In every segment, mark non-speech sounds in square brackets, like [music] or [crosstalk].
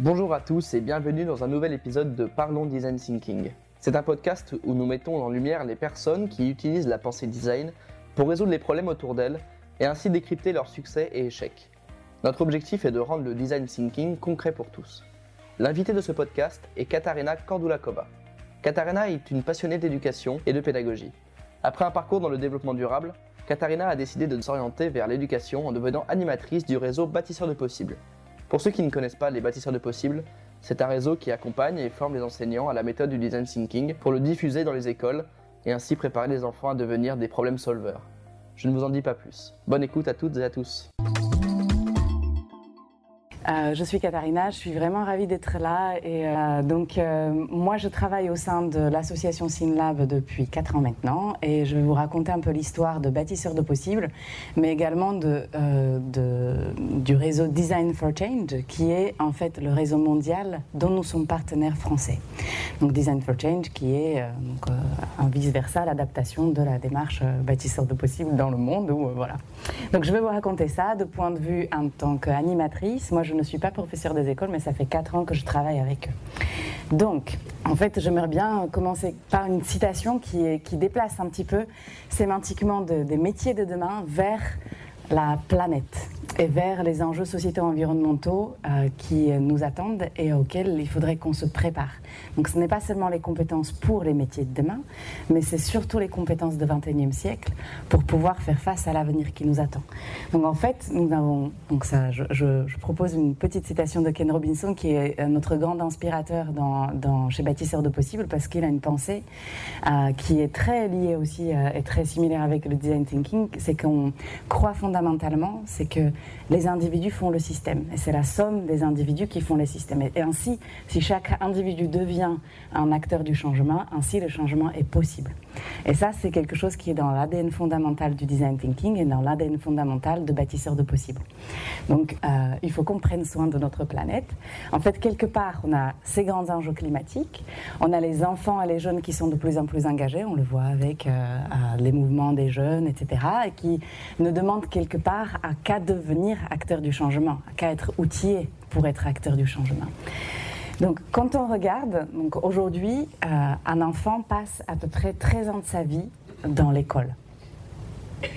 Bonjour à tous et bienvenue dans un nouvel épisode de Parlons Design Thinking. C'est un podcast où nous mettons en lumière les personnes qui utilisent la pensée design pour résoudre les problèmes autour d'elles et ainsi décrypter leurs succès et échecs. Notre objectif est de rendre le design thinking concret pour tous. L'invité de ce podcast est Katarina Kandulakova. Katarina est une passionnée d'éducation et de pédagogie. Après un parcours dans le développement durable, Katarina a décidé de s'orienter vers l'éducation en devenant animatrice du réseau Bâtisseurs de Possibles, pour ceux qui ne connaissent pas les bâtisseurs de possibles, c'est un réseau qui accompagne et forme les enseignants à la méthode du design thinking pour le diffuser dans les écoles et ainsi préparer les enfants à devenir des problème solvers. Je ne vous en dis pas plus. Bonne écoute à toutes et à tous. Euh, je suis Katharina, je suis vraiment ravie d'être là. Et euh, donc, euh, moi, je travaille au sein de l'association SynLab depuis 4 ans maintenant. Et je vais vous raconter un peu l'histoire de Bâtisseurs de Possibles, mais également de, du réseau Design for Change, qui est en fait le réseau mondial dont nous sommes partenaires français. Donc, Design for Change, qui est donc, un vice-versa, l'adaptation de la démarche Bâtisseurs de Possibles dans le monde. Donc, je vais vous raconter ça de point de vue en tant qu'animatrice. Moi, je ne suis pas professeur des écoles, mais ça fait 4 ans que je travaille avec eux. Donc, en fait, j'aimerais bien commencer par une citation qui déplace un petit peu sémantiquement des métiers de demain vers la planète et vers les enjeux sociétaux environnementaux euh, qui nous attendent et auxquels il faudrait qu'on se prépare. Donc ce n'est pas seulement les compétences pour les métiers de demain, mais c'est surtout les compétences du XXIe siècle pour pouvoir faire face à l'avenir qui nous attend. Donc en fait, nous avons, donc ça, je, propose une petite citation de Ken Robinson qui est euh, notre grand inspirateur dans chez Bâtisseurs de Possible parce qu'il a une pensée euh, qui est très liée aussi et très similaire avec le design thinking, c'est qu'on croit fondamentalement, c'est que les individus font le système. Et c'est la somme des individus qui font les systèmes. Et ainsi, si chaque individu devient un acteur du changement, ainsi le changement est possible. Et ça, c'est quelque chose qui est dans l'ADN fondamental du design thinking et dans l'ADN fondamental de bâtisseur de possible. Donc, euh, il faut qu'on prenne soin de notre planète. En fait, quelque part, on a ces grands enjeux climatiques, on a les enfants et les jeunes qui sont de plus en plus engagés, on le voit avec euh, euh, les mouvements des jeunes, etc., et qui nous demandent quelque part à qu'à devenir acteur du changement, à qu'à être outillé pour être acteur du changement. Donc, quand on regarde, aujourd'hui, euh, un enfant passe à peu près 13 ans de sa vie dans l'école.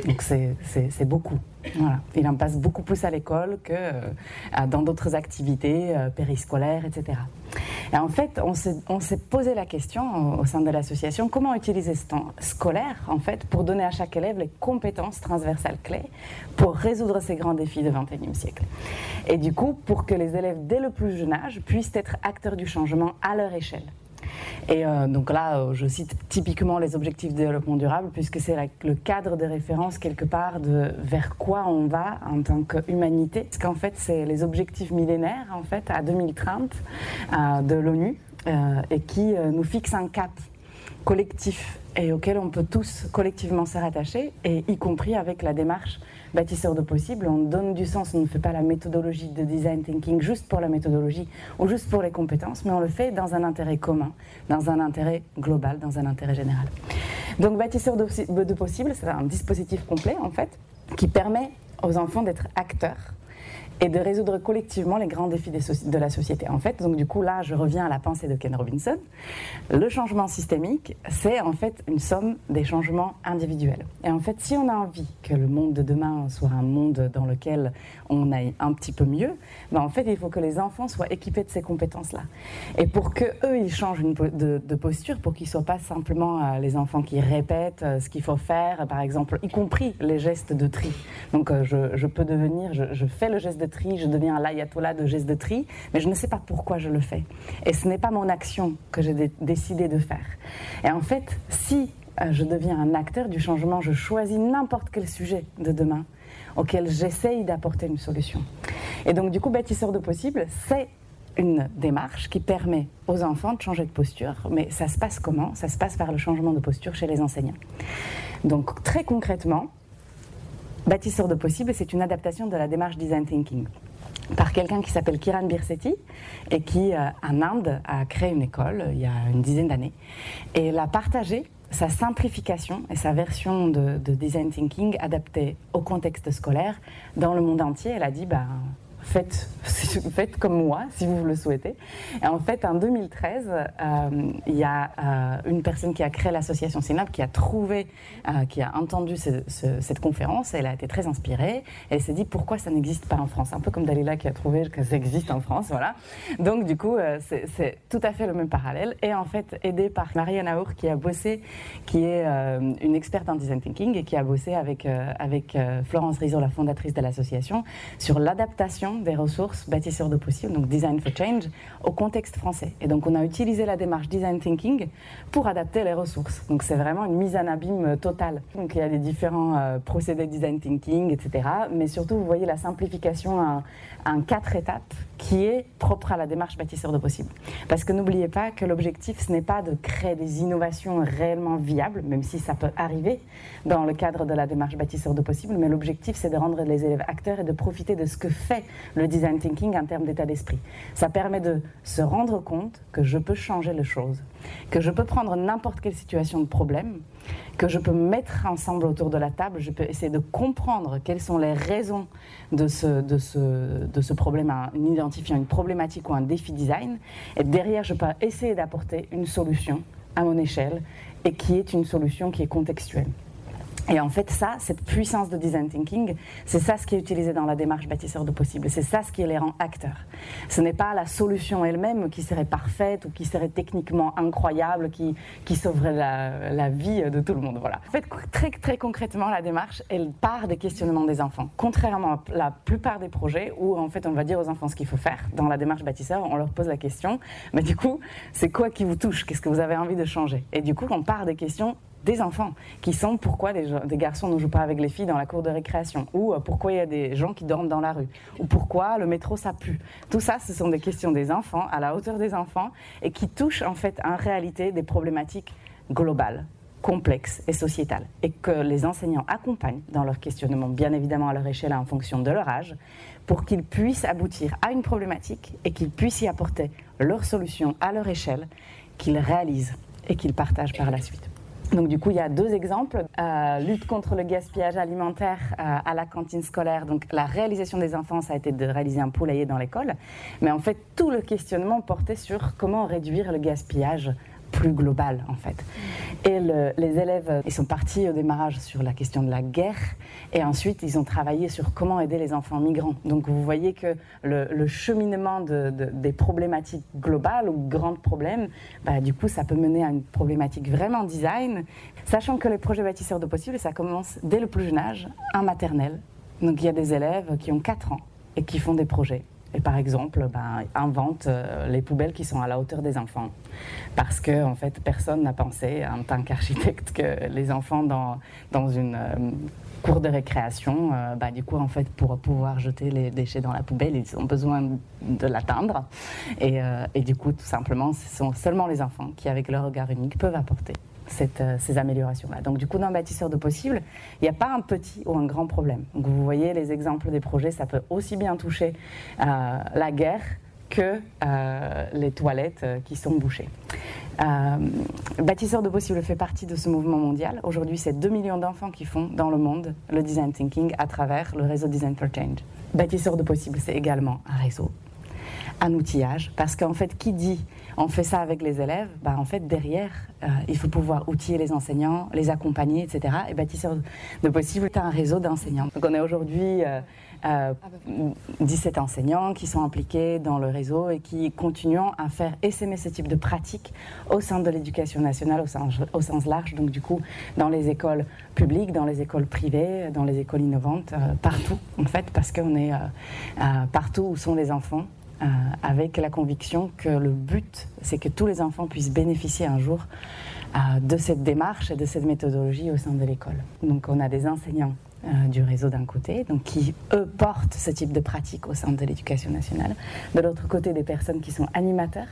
Donc, c'est beaucoup. Il en passe beaucoup plus à l'école que euh, dans d'autres activités euh, périscolaires, etc. Et en fait, on s'est posé la question au, sein de l'association comment utiliser ce temps scolaire en fait pour donner à chaque élève les compétences transversales clés pour résoudre ces grands défis du XXIe siècle. Et du coup, pour que les élèves dès le plus jeune âge puissent être acteurs du changement à leur échelle. Et euh, donc là, euh, je cite typiquement les objectifs de développement durable, puisque c'est le cadre de référence quelque part de vers quoi on va en tant qu'humanité. Parce qu'en fait, c'est les objectifs millénaires, en fait, à 2030 euh, de l'ONU, et qui nous fixent un cap collectif et auquel on peut tous collectivement se rattacher, et y compris avec la démarche bâtisseur de possible. On donne du sens, on ne fait pas la méthodologie de design thinking juste pour la méthodologie ou juste pour les compétences, mais on le fait dans un intérêt commun, dans un intérêt global, dans un intérêt général. Donc bâtisseur de, de possible, c'est un dispositif complet en fait, qui permet aux enfants d'être acteurs et de résoudre collectivement les grands défis de la société. En fait, donc du coup là, je reviens à la pensée de Ken Robinson. Le changement systémique, c'est en fait une somme des changements individuels. Et en fait, si on a envie que le monde de demain soit un monde dans lequel on aille un petit peu mieux, ben en fait, il faut que les enfants soient équipés de ces compétences-là. Et pour que eux, ils changent de, posture, pour qu'ils soient pas simplement euh, les enfants qui répètent euh, ce qu'il faut faire, par exemple, y compris les gestes de tri. Donc, euh, je, peux devenir, je, je fais le geste de je deviens l'ayatollah de gestes de tri, mais je ne sais pas pourquoi je le fais. Et ce n'est pas mon action que j'ai décidé de faire. Et en fait, si euh, je deviens un acteur du changement, je choisis n'importe quel sujet de demain auquel j'essaye d'apporter une solution. Et donc, du coup, bâtisseur de possible, c'est une démarche qui permet aux enfants de changer de posture. Mais ça se passe comment? Ça se passe par le changement de posture chez les enseignants. Donc, très concrètement, Bâtisseur de possible, c'est une adaptation de la démarche design thinking par quelqu'un qui s'appelle Kiran Birsetti et qui, euh, en Inde, a créé une école euh, il y a une dizaine d'années et elle a partagé sa simplification et sa version de, design thinking adaptée au contexte scolaire dans le monde entier. Elle a dit, bah, [laughs] faites, comme moi si vous le souhaitez. Et en fait, en 2013, euh, il y a euh, une personne qui a créé l'association Synap qui a trouvé, euh, qui a entendu cette conférence, elle a été très inspirée, elle s'est dit pourquoi ça n'existe pas en France? Un peu comme Dalila qui a trouvé que ça existe en France, voilà. Donc du coup, c'est tout à fait le même parallèle. Et en fait, aidée par Marianne Aour qui a bossé, qui est une experte en design thinking et qui a bossé avec, avec Florence Rizzo, la fondatrice de l'association, sur l'adaptation des ressources bâtisseurs de possible, donc Design for Change, au contexte français. Et donc on a utilisé la démarche Design Thinking pour adapter les ressources. Donc c'est vraiment une mise en abîme totale. Donc il y a les différents euh, procédés Design Thinking, etc. Mais surtout, vous voyez la simplification en, en quatre étapes qui est propre à la démarche bâtisseur de possible. Parce que n'oubliez pas que l'objectif, ce n'est pas de créer des innovations réellement viables, même si ça peut arriver dans le cadre de la démarche bâtisseur de possible, mais l'objectif, c'est de rendre les élèves acteurs et de profiter de ce que fait le design thinking en termes d'état d'esprit. Ça permet de se rendre compte que je peux changer les choses, que je peux prendre n'importe quelle situation de problème, que je peux mettre ensemble autour de la table, je peux essayer de comprendre quelles sont les raisons de ce, de ce, de ce problème en identifiant une problématique ou un défi design. Et derrière, je peux essayer d'apporter une solution à mon échelle et qui est une solution qui est contextuelle. Et en fait, ça, cette puissance de design thinking, c'est ça ce qui est utilisé dans la démarche bâtisseur de possible. C'est ça ce qui les rend acteurs. Ce n'est pas la solution elle-même qui serait parfaite ou qui serait techniquement incroyable, qui, qui sauverait la, la, vie de tout le monde. Voilà. En fait, très, très concrètement, la démarche, elle part des questionnements des enfants. Contrairement à la plupart des projets où, en fait, on va dire aux enfants ce qu'il faut faire. Dans la démarche bâtisseur, on leur pose la question, mais du coup, c'est quoi qui vous touche? Qu'est-ce que vous avez envie de changer? Et du coup, on part des questions des enfants qui sont pourquoi des, garçons ne jouent pas avec les filles dans la cour de récréation ou euh, pourquoi il y a des gens qui dorment dans la rue ou pourquoi le métro ça pue. Tout ça, ce sont des questions des enfants à la hauteur des enfants et qui touchent en fait en réalité des problématiques globales complexes et sociétales et que les enseignants accompagnent dans leur questionnement, bien évidemment à leur échelle en fonction de leur âge, pour qu'ils puissent aboutir à une problématique et qu'ils puissent y apporter leur solution à leur échelle, qu'ils réalisent et qu'ils partagent par la suite. Donc du coup, il y a deux exemples. Euh, lutte contre le gaspillage alimentaire euh, à la cantine scolaire. Donc la réalisation des enfants, ça a été de réaliser un poulailler dans l'école. Mais en fait, tout le questionnement portait sur comment réduire le gaspillage plus global en fait. Et les élèves, ils sont partis au démarrage sur la question de la guerre et ensuite ils ont travaillé sur comment aider les enfants migrants. Donc vous voyez que le, cheminement des problématiques globales ou grands problèmes, bah, du coup ça peut mener à une problématique vraiment design, sachant que les projets bâtisseurs de possible, ça commence dès le plus jeune âge, en maternelle. Donc il y a des élèves qui ont 4 ans et qui font des projets et par exemple, ben, invente euh, les poubelles qui sont à la hauteur des enfants. Parce que, en fait, personne n'a pensé, en tant qu'architecte, que les enfants dans, dans une euh, cour de récréation, euh, ben, du coup, en fait, pour pouvoir jeter les déchets dans la poubelle, ils ont besoin de l'atteindre. Et, et du coup, tout simplement, ce sont seulement les enfants qui, avec leur regard unique, peuvent apporter euh, ces améliorations-là. Donc du coup, dans bâtisseur de possible, il n'y a pas un petit ou un grand problème. Donc vous voyez les exemples des projets, ça peut aussi bien toucher euh, la guerre que euh, les toilettes qui sont bouchées. Bâtisseur de possible fait partie de ce mouvement mondial. Aujourd'hui, c'est 2 millions d'enfants qui font dans le monde le design thinking à travers le réseau Design for Change. Bâtisseur de possible, c'est également un réseau un outillage, parce qu'en fait, qui dit on fait ça avec les élèves, bah, en fait, derrière, euh, il faut pouvoir outiller les enseignants, les accompagner, etc. Et bâtisseur de possible, tu un réseau d'enseignants. Donc on est aujourd'hui euh, euh, 17 enseignants qui sont impliqués dans le réseau et qui continuent à faire essaimer ce type de pratique au sein de l'éducation nationale au sens, au sens, large, donc du coup dans les écoles publiques, dans les écoles privées, dans les écoles innovantes, euh, partout en fait, parce qu'on est partout où sont les enfants euh, avec la conviction que le but, c'est que tous les enfants puissent bénéficier un jour euh, de cette démarche et de cette méthodologie au sein de l'école. Donc on a des enseignants euh, du réseau d'un côté, donc qui, eux, portent ce type de pratique au sein de l'éducation nationale. De l'autre côté, des personnes qui sont animateurs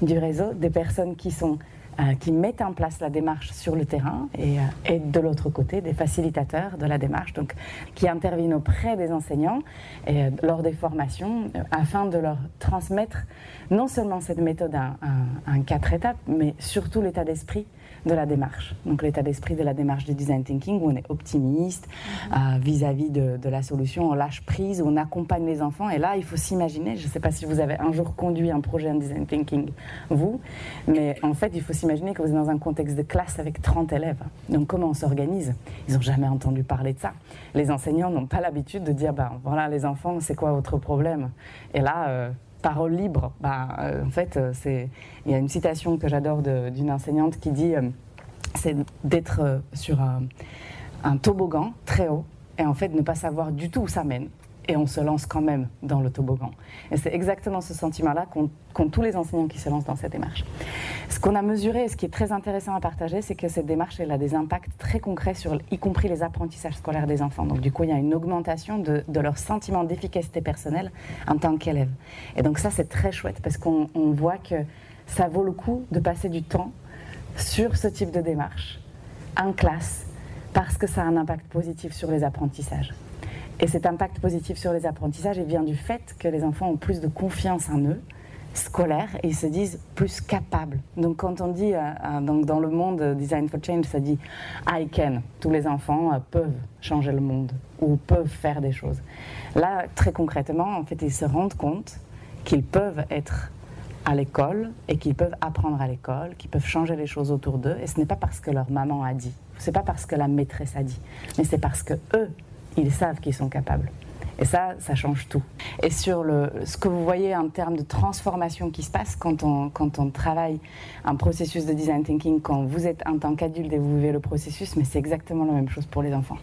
du réseau, des personnes qui sont euh, qui mettent en place la démarche sur le terrain et, euh, et de l'autre côté des facilitateurs de la démarche, donc qui interviennent auprès des enseignants et, euh, lors des formations afin de leur transmettre non seulement cette méthode en, quatre étapes, mais surtout l'état d'esprit de la démarche. Donc l'état d'esprit de la démarche du design thinking où on est optimiste mhm. euh, vis-à-vis de, de, la solution, on lâche prise, on accompagne les enfants. Et là, il faut s'imaginer, je ne sais pas si vous avez un jour conduit un projet en design thinking, vous, mais en fait, il faut s'imaginer que vous êtes dans un contexte de classe avec 30 élèves. Donc comment on s'organise? Ils n'ont jamais entendu parler de ça. Les enseignants n'ont pas l'habitude de dire, ben voilà, les enfants, c'est quoi votre problème? Et là, euh, parole libre. Bah, en fait, euh, c'est il y a une citation que j'adore d'une enseignante qui dit c'est d'être sur un, toboggan très haut et en fait ne pas savoir du tout où ça mène et on se lance quand même dans le toboggan. Et c'est exactement ce sentiment-là qu'ont tous les enseignants qui se lancent dans cette démarche. Ce qu'on a mesuré et ce qui est très intéressant à partager, c'est que cette démarche, a des impacts très concrets sur, y compris les apprentissages scolaires des enfants. Donc du coup, il y a une augmentation de, leur sentiment d'efficacité personnelle en tant qu'élève. Et donc ça, c'est très chouette parce qu'on voit que ça vaut le coup de passer du temps sur ce type de démarche en classe parce que ça a un impact positif sur les apprentissages. Et cet impact positif sur les apprentissages vient du fait que les enfants ont plus de confiance en eux, scolaire, et ils se disent plus capables. Donc quand on dit, euh, euh, donc dans le monde Design for Change, ça dit I can. Tous les enfants euh, peuvent changer le monde ou peuvent faire des choses. Là, très concrètement, en fait, ils se rendent compte qu'ils peuvent être à l'école et qu'ils peuvent apprendre à l'école, qu'ils peuvent changer les choses autour d'eux. Et ce n'est pas parce que leur maman a dit, ce n'est pas parce que la maîtresse a dit, mais c'est parce que eux, ils savent qu'ils sont capables. Et ça, ça change tout. Et sur le, ce que vous voyez en termes de transformation qui se passe quand on, quand on travaille un processus de design thinking, quand vous êtes en tant qu'adulte et vous vivez le processus, mais c'est exactement la même chose pour les enfants.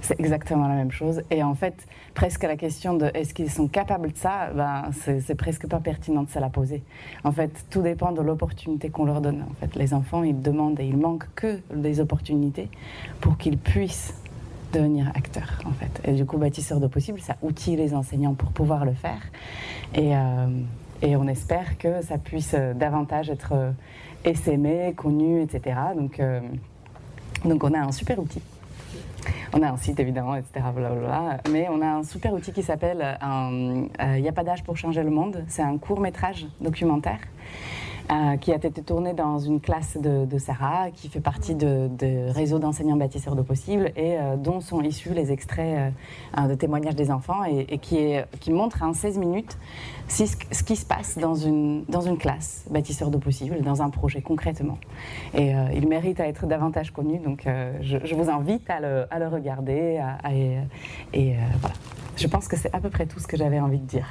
C'est exactement la même chose. Et en fait, presque la question de est-ce qu'ils sont capables de ça, ben, c'est presque pas pertinent de se la poser. En fait, tout dépend de l'opportunité qu'on leur donne. En fait, les enfants, ils demandent et ils manquent que des opportunités pour qu'ils puissent devenir acteur en fait. Et du coup, bâtisseur de possible, ça outille les enseignants pour pouvoir le faire. Et, euh, et on espère que ça puisse euh, davantage être euh, essaimé, connu, etc. Donc, donc on a un super outil. On a un site évidemment, etc. Mais on a un super outil qui s'appelle Il n'y a pas d'âge pour changer le monde. C'est un court métrage documentaire euh, qui a été tourné dans une classe de, Sarah, qui fait partie de, réseau d'enseignants bâtisseurs de possibles et euh, dont sont issus les extraits euh, de témoignages des enfants et, qui, est, montre en 16 minutes ce, qui se passe dans une, classe bâtisseur de possibles, dans un projet concrètement. Et il mérite à être davantage connu, donc je, vous invite à le regarder. et voilà. Je pense que c'est à peu près tout ce que j'avais envie de dire.